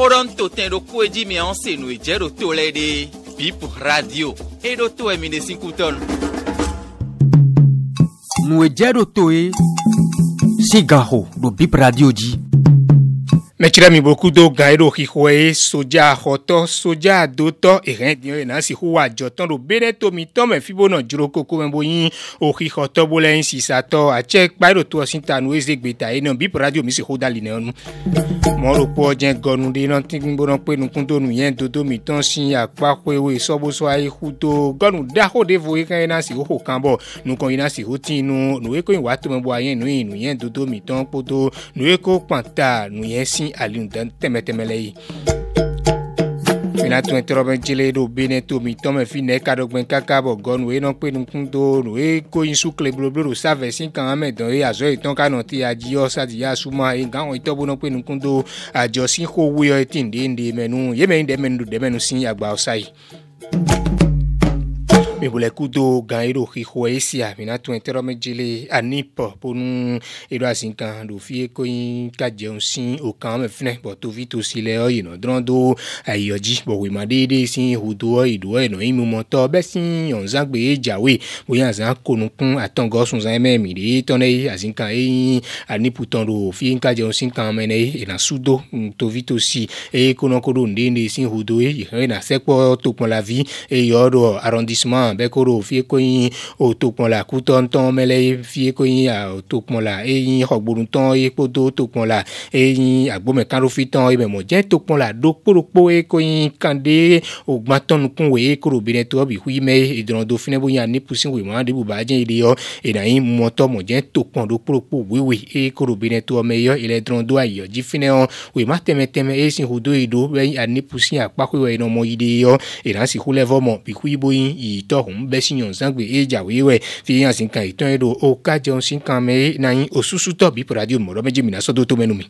xɔɖɔn to tɛ ɖo koe dzi mia ŋu se nu dze ɖo to lɛ ɖe bip radio eɖo to ɛmi ɖe si kutɔn. nùgbẹ́jẹ́ ɖo to ye sigaho ɖo bip radio dzi mɛtsirɛ mi boku do gan eɖo xixoe ye sodza xɔtɔ sodza adotɔ ehɛn diɲɛ yina si hu wa jɔtɔn do be ɖe tomi tɔmɛ fi bo nɔ dzro koko mɛ bo yin oxi xɔtɔ bo lɛ nsisatɔ atsɛ kpa eɖo to asi ta nu eze gbeta yi nɔ bip radio mi si ho da li nɛ nu mɔro kpɔ dze gɔnu de nɔ ti gbɔ nɔ pe nukun do nu yɛn dodo mi tɔn e si akpa xoe wo sɔboso ayi hu do gɔnu da xo de vo yi yina si ho kan bɔ nukɔ yina si ho ti nu nu ye ko yin wa tome bo ayi nu yin nu yɛn dodo mi tɔn kpoto nu ye ko nu yɛn si ni aliu dɛn tɛmɛtɛmɛ le yi minatɔ tɔrɔmɛ jele ɖo bene tomi tɔmɛ fi nɛ ka dɔgbɛn kaka bɔ gɔnu ye nɔ pe do no ye ko yin su kle do savɛ si kan amɛ dɔn ye azɔ etɔn ka nɔ ti adzi yɔ sadi ya suma ye gahɔn itɔ bo nɔ pe do adzɔ ko wuyɔ eti ndeende mɛnu yemɛ yi dɛmɛnu do dɛmɛnu si agbawo sa yi eʋlɛ kudo gã eɖo xixo esia mina tó ɛtɛrɔ me dzele anipɔ ponu eɖo asi kan ɖo fi eko yi ka dzɛun si o kan me fɛnɛ bɔ tovi to si lɛ ɔyi nɔ drɔn do ayɔ dzi bɔwɔe ma ɖeɖe si hodo ɔyi do ɔyi nɔ yi mumɔtɔ bɛ si yɔnzagbe ye dzawe bonya zã konukun atɔngɔ sunsan mɛ mi de tɔn ne ye asi kan eyi aniputɔn do fi ka dzɛun si kan mɛ ne ye ena sudo tovi to si eye konɔ ko do ndeende si hodo ye yihɛ na sɛkpɔ tokpɔlavi eye yɔ do arrondissement be ko ɖo fie ko yin o to kpɔn la kutɔ ŋutɔ mele ye fie ko yin a o to kpɔn la eyin xɔgbonu tɔ ye kpodo to kpɔn la eyin agbome kaɖofi tɔ ye mɛmɔ jɛ to kpɔn la ɖo kpoɖokpo ye ko yin kande o gbãtɔ nukun wo ye ko ɖo bene to bi hui mɛ edrɔn do fi ne bo yin ani pusi wo ma de buba dze ye yɔ ena yin mɔtɔ mɔ jɛ to kpɔn ɖo kpoɖokpo wewe ye ko ɖo bene to mɛ yɔ ele drɔn do ayɔ dzi fi ne yɔ wo ma tɛmɛtɛmɛ esi ho do yi do bɛ e ani pusi akpakɔ yɔ yen mɔ yi de yɔ ena si ho lɛ vɔ mɔ bi hui bo yin yitɔ hùn bẹ́ sí yàn zangbe eye jàwé wẹ̀ fi yàn sí kan ìtọ́ yẹn do o sí kan mẹ́ nanyi òsusu tọ̀ bí pàdé mọ̀rọ̀ méjì mìíràn sọ́dọ̀ tó mẹ́nu mi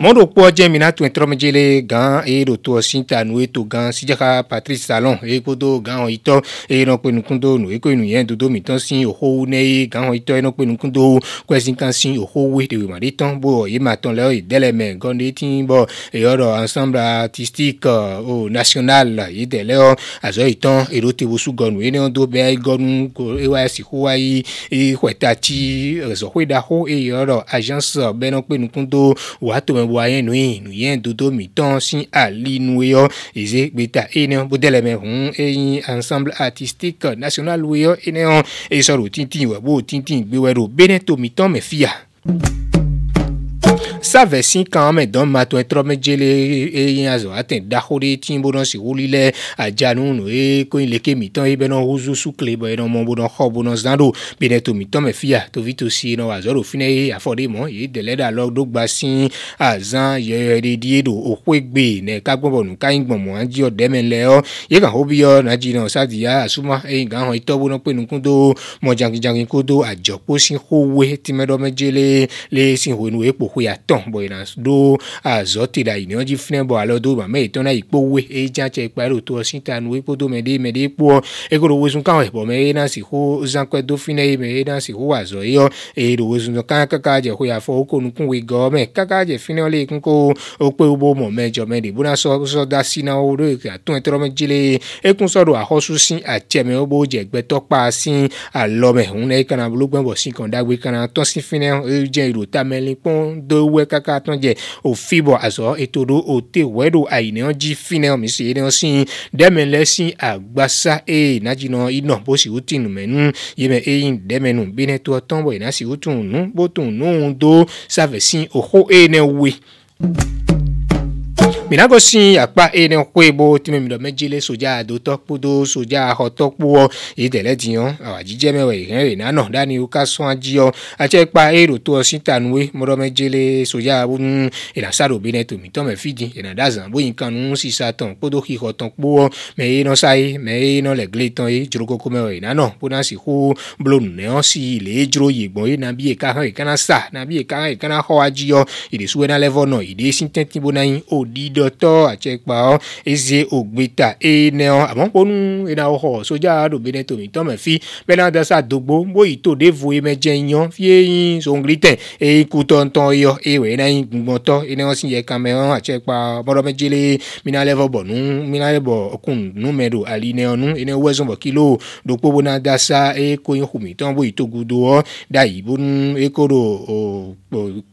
mɔɖo kpɔ jɛ mina tó ɛtrɔmɛdzele gan eye ɖo tó ɔsinta nu eto gan sijaka patrice salon eye kodo gan ɔyitɔ eye nɔ pe nukundo nu eko enu yɛn dodo mitɔ si oxowu ne ye gan ɔyitɔ enɔ pe nukundo kɔɛsinta si oxowu ɖewe ma ɖe tɔn bo ɔye ma tɔn lɛ ɔye dɛlɛ mɛ gɔnde ti bɔ eyɔrɔ ensemble artistique o national yi e dɛlɛ ɔ azɔ itɔn eɖo te wosu gɔnu eye ne do bɛ gɔnu ko ewa si ko wa yi eye xɔta ti zɔxɔe da xo eye agence bɛ nɔ nukundo wa tome waye nu yin nu yin dodo mi tɔn si ali nu yɔ eze gbeta ene bodele me hun eyin ensemble artistique national yɔ ene yɔ esɔrɔ tintin wɛ bo tintin gbewɛ do bene tomi tɔn me fia save si kan ame dɔn ma tɔn trɔ me jele eye azɔ ate da xo ɖe ti bo nɔ e, si wuli lɛ adzanu nu ye ko le ke mitɔn ye bɛ nɔ wozu sukle bɔ yenɔ mɔ bo nɔ xɔ bo nɔ zan do bena to mitɔn me fia tovi to si e, nɔ azɔ e, do fi ne ye afɔ de ne kagbɔn bɔ nu ka yin gbɔmɔ adi yɔ dɛmɛ lɛ yɔ ye kan ho bi yɔ nadzi nɔ sadiya asuma eye gan hɔn itɔ bo nɔ pe nukudo mɔdzangidzangi kodo adzɔkpo si xowe tìmɛdɔmɛdzele le si ho nu ekpoxo tɔn bɔ yina do azɔ ti da yìnyɛn dzi fúnɛ bɔ alɔ do bàmɛ ìtɔn na ìkpó eyi tsi atsɛ ìkpa ɛlò to ɔsi ta nu ìkpó do mɛ de mɛ de kpó ekoro wosun kan wɛ bɔ mɛ eyina si ko zankpɛ do fúnɛ yi mɛ eyina si ko azɔ eyi do wosun kan kaka dze ko yafɔ woko nukun we gɔ kaka dze fúnɛ le kun ko okpe wobo mɔ mɛ jɔ mɛ de bona sɔ da si w wɛ kaka tɔn jɛ o fi bɔ azɔ eto do o te wɛ do ayi ne dzi fi ne mi se ne si dɛmɛ lɛ si agbasa eye nadzinɔ inɔ bo si wotu numɛnu yeme eyi dɛmɛ nu bi ne to tɔn bɔ yina si wotu nu bo tu nu do safɛ si oho eye ne we minagosi akpa eyi mm, e, ne ebo tí mi mi dɔ méjì lé sodza adotɔ kpodo sodza xɔtɔ kpowɔ yi tɛlɛ diyan awa jíjɛ mɛ wɔ yi hɛn rena nɔ dani wo ka sɔn adiyɔ atsɛ kpa eyi do to ɔsi tanuwe mɔdɔ méjì lé sodza nu ena sa do bi ne tomitɔ mɛ fi di ena da zan boyin kan nu sisa tɔn kpodo xi xɔtɔn kpowɔ mɛ eyi nɔ sa ye mɛ eyi nɔ le gli tɔn ye dzrokoko mɛ wɔ yina nɔ bona si ko blo nunɛɔ si le dzro yigbɔn ye e, nabi yi e ka yi kana sa nabi yi ka yi kana xɔ adiyɔ ìdesubɛ nalɛvɔ nɔ ìdesi tɛnti bona yin o di d dɔtɔ atsɛkpawo ezi ogbeta eye nɛɔ amɔkpɔnu yina woxɔ sodza ɖo bene tomitɔ me fi bena dasa dogbo boyi to ɖevo yi me dze nyɔ fie yi songli tɛ eye kutɔntɔ yɔ eye wòye na yi gbɔtɔ yina wosi yɛ kame wɔn atsɛkpa mɔdɔmɛdzele mina lɛ bɔ bɔnu mina lɛ bɔ kunu do ali nɛɔ nu yina wɔzɔn bɔ kilo ɖokpo bona dasa eye ko yi xomitɔ boyi to gudo wɔ da yibo nu eko do o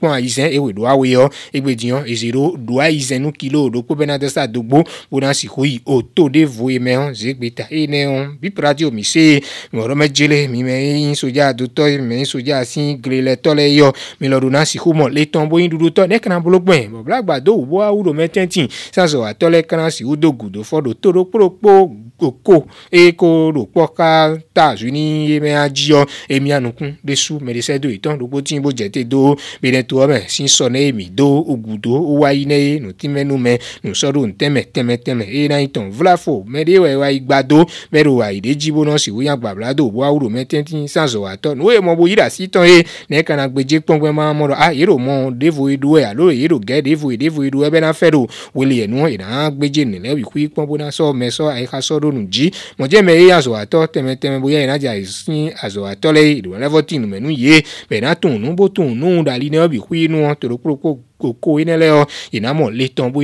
kpɔn ayi zɛn ewɔ do awo yɔ egbe diyan ezi do do ayi zɛn nu kilo lo ɖokpo bena desa dogbo bona si ho o to ɖe vo yi mɛ hɔn zegbe ta eye ne hɔn bipra ti mi se ŋɔrɔ mɛ jele mi mɛ eyin sodza adotɔ mi mɛ eyin sodza asi gli lɛ tɔ lɛ yɔ mi lɔ do na si ho mɔ le tɔn bo yin dudu tɔ ne kana bolo gbɛn bɔbla gbado wo bo awu do mɛ tɛnti sasɔ atɔ lɛ kana si wo do gudo fɔ do to ɖokpo ɖokpo koko eko ɖokpɔ kata zu ni emea dziɔ emia nukun ɖe su me ɖese do itɔn ɖokpo tí bo dzete do be ne si sɔ ne mi do ogudo wa yi ne ye nutime nu me nusɔ ɖo ntɛmɛ tɛmɛtɛmɛ eye na itɔn vla fo me ɖe wa wa yi gba do me ɖo wa yi ɖe dzi bo nɔ si wonya gbabla do bo awu ɖo mɛ tɛntɛn sanzɔ wa tɔ nu ye mɔ bo yi ɖe asi tɔn ye ne kana gbedze kpɔn gbɛ ma mɔ dɔ a yeɖo mɔ ɖevo yi do alo yeɖo gɛ ɖevo yi ɖevo yi do ebena fɛ ɖo wele yɛ nu yina gbedze nene wi kui kpɔn bo na sɔ mɛ sɔ ayi xa sɔ ɖo ɖo nu dzi mɔdze me ye azɔatɔ tɛmɛtɛmɛ boya yina dza esi azɔatɔ le ìdòwòlẹ́fọ́tì numenu yie bẹ̀ẹ́nà tó nu bó tó nu ɖali ne ɔbi kui nu tòlókpolókpo koko yi ne le yɔ yina mɔ le tɔn bo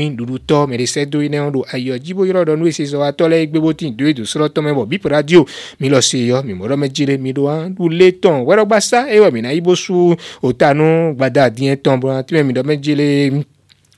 tɔ mɛdesɛ do yi ne yɔ do ayɔ dzibo yɔrɔ dɔ nu esi zɔ atɔ lɛ egbe bo ti e do yi do srɔ tɔmɛ bɔ bipu radio mi lɔ se yɔ mi mɔdɔ mɛ dzi le mi do e wa du le tɔn wɛrɛ gbasa eye wɔ mina yibo su o ta nu gbada diɛ tɔn bɔ ti mɛ mi dɔ mɛ dzi le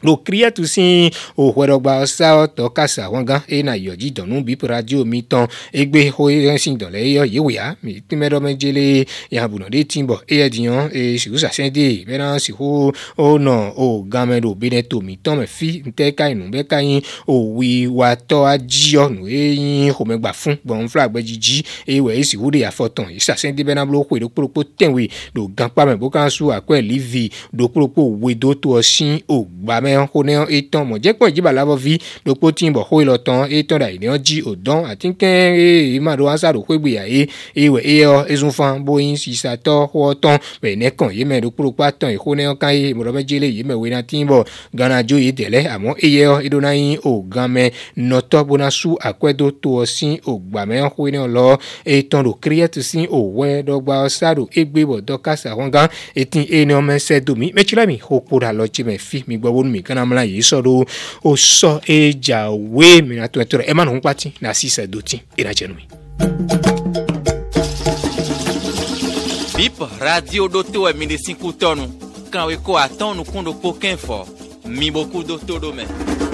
ɖokria tu si o xɔɖɔgba sawo tɔ kasa wɔn gã eyina yɔdzi dɔnu bip radio mi tɔn egbe xɔ eyan si dɔ le eyɔ yewia mi tìmɛ dɔ me jele yabunɔ de ti bɔ eya diyan eye si de mɛna si ko o nɔ do bene to mi tɔn mɛ fi ntɛ ka inu bɛ ka yin o wi wa tɔ adiyɔ nu eyin xɔmɛgba fún gbɔn fila gbɛdzidzi eye wɔ esi wo de afɔ tɔn isa sɛn de bɛna bolo ko eɖokpolokpo tɛnwe do gan kpamɛ bo kan su akɔɛ livi wedo to ɔsin o gbamɛ nɛyɔ xo nɛyɔ etɔn mɔdzekpɔn dzibala bɔ vi ɖokpo ti bɔ xoe lɔ tɔn etɔn da nɛyɔ dzi o dɔn ati kɛ eye ma ɖo ansa ɖo xoe gbe ya ye eye wɔ eyɔ ezunfa boyin sisatɔ xɔ tɔn mɛ ne kɔn ye mɛ ɖokpo ɖokpo atɔn exo nɛyɔ kan ye mɔdɔ bɛ dzele ye mɛ wena ti bɔ ghana dzo ye tɛlɛ amɔ eyɛ eɖo na yin o gamɛ nɔtɔ bona su akɔedo to si o gbamɛ xoe nɛyɔ lɔ etɔn ɖo kiriyɛti si o wɛ dɔgba sa ɖo egbe bɔ dɔ kasa hɔn gan eti eyi ni wɔn mɛ sɛ domi mɛtsi la mi xo kpo ɖa lɔ tsi mɛ fi mi gbɔ wo nu mi ke na mla yi so do o so e ja we mi na to to e ma no nkpati na si se do ti e na jenu mi bip radio ɖo to eminisinkutɔnu kan wo ko atɔnukun ɖo kpokɛn fɔ mibokudo to ɖo mɛ.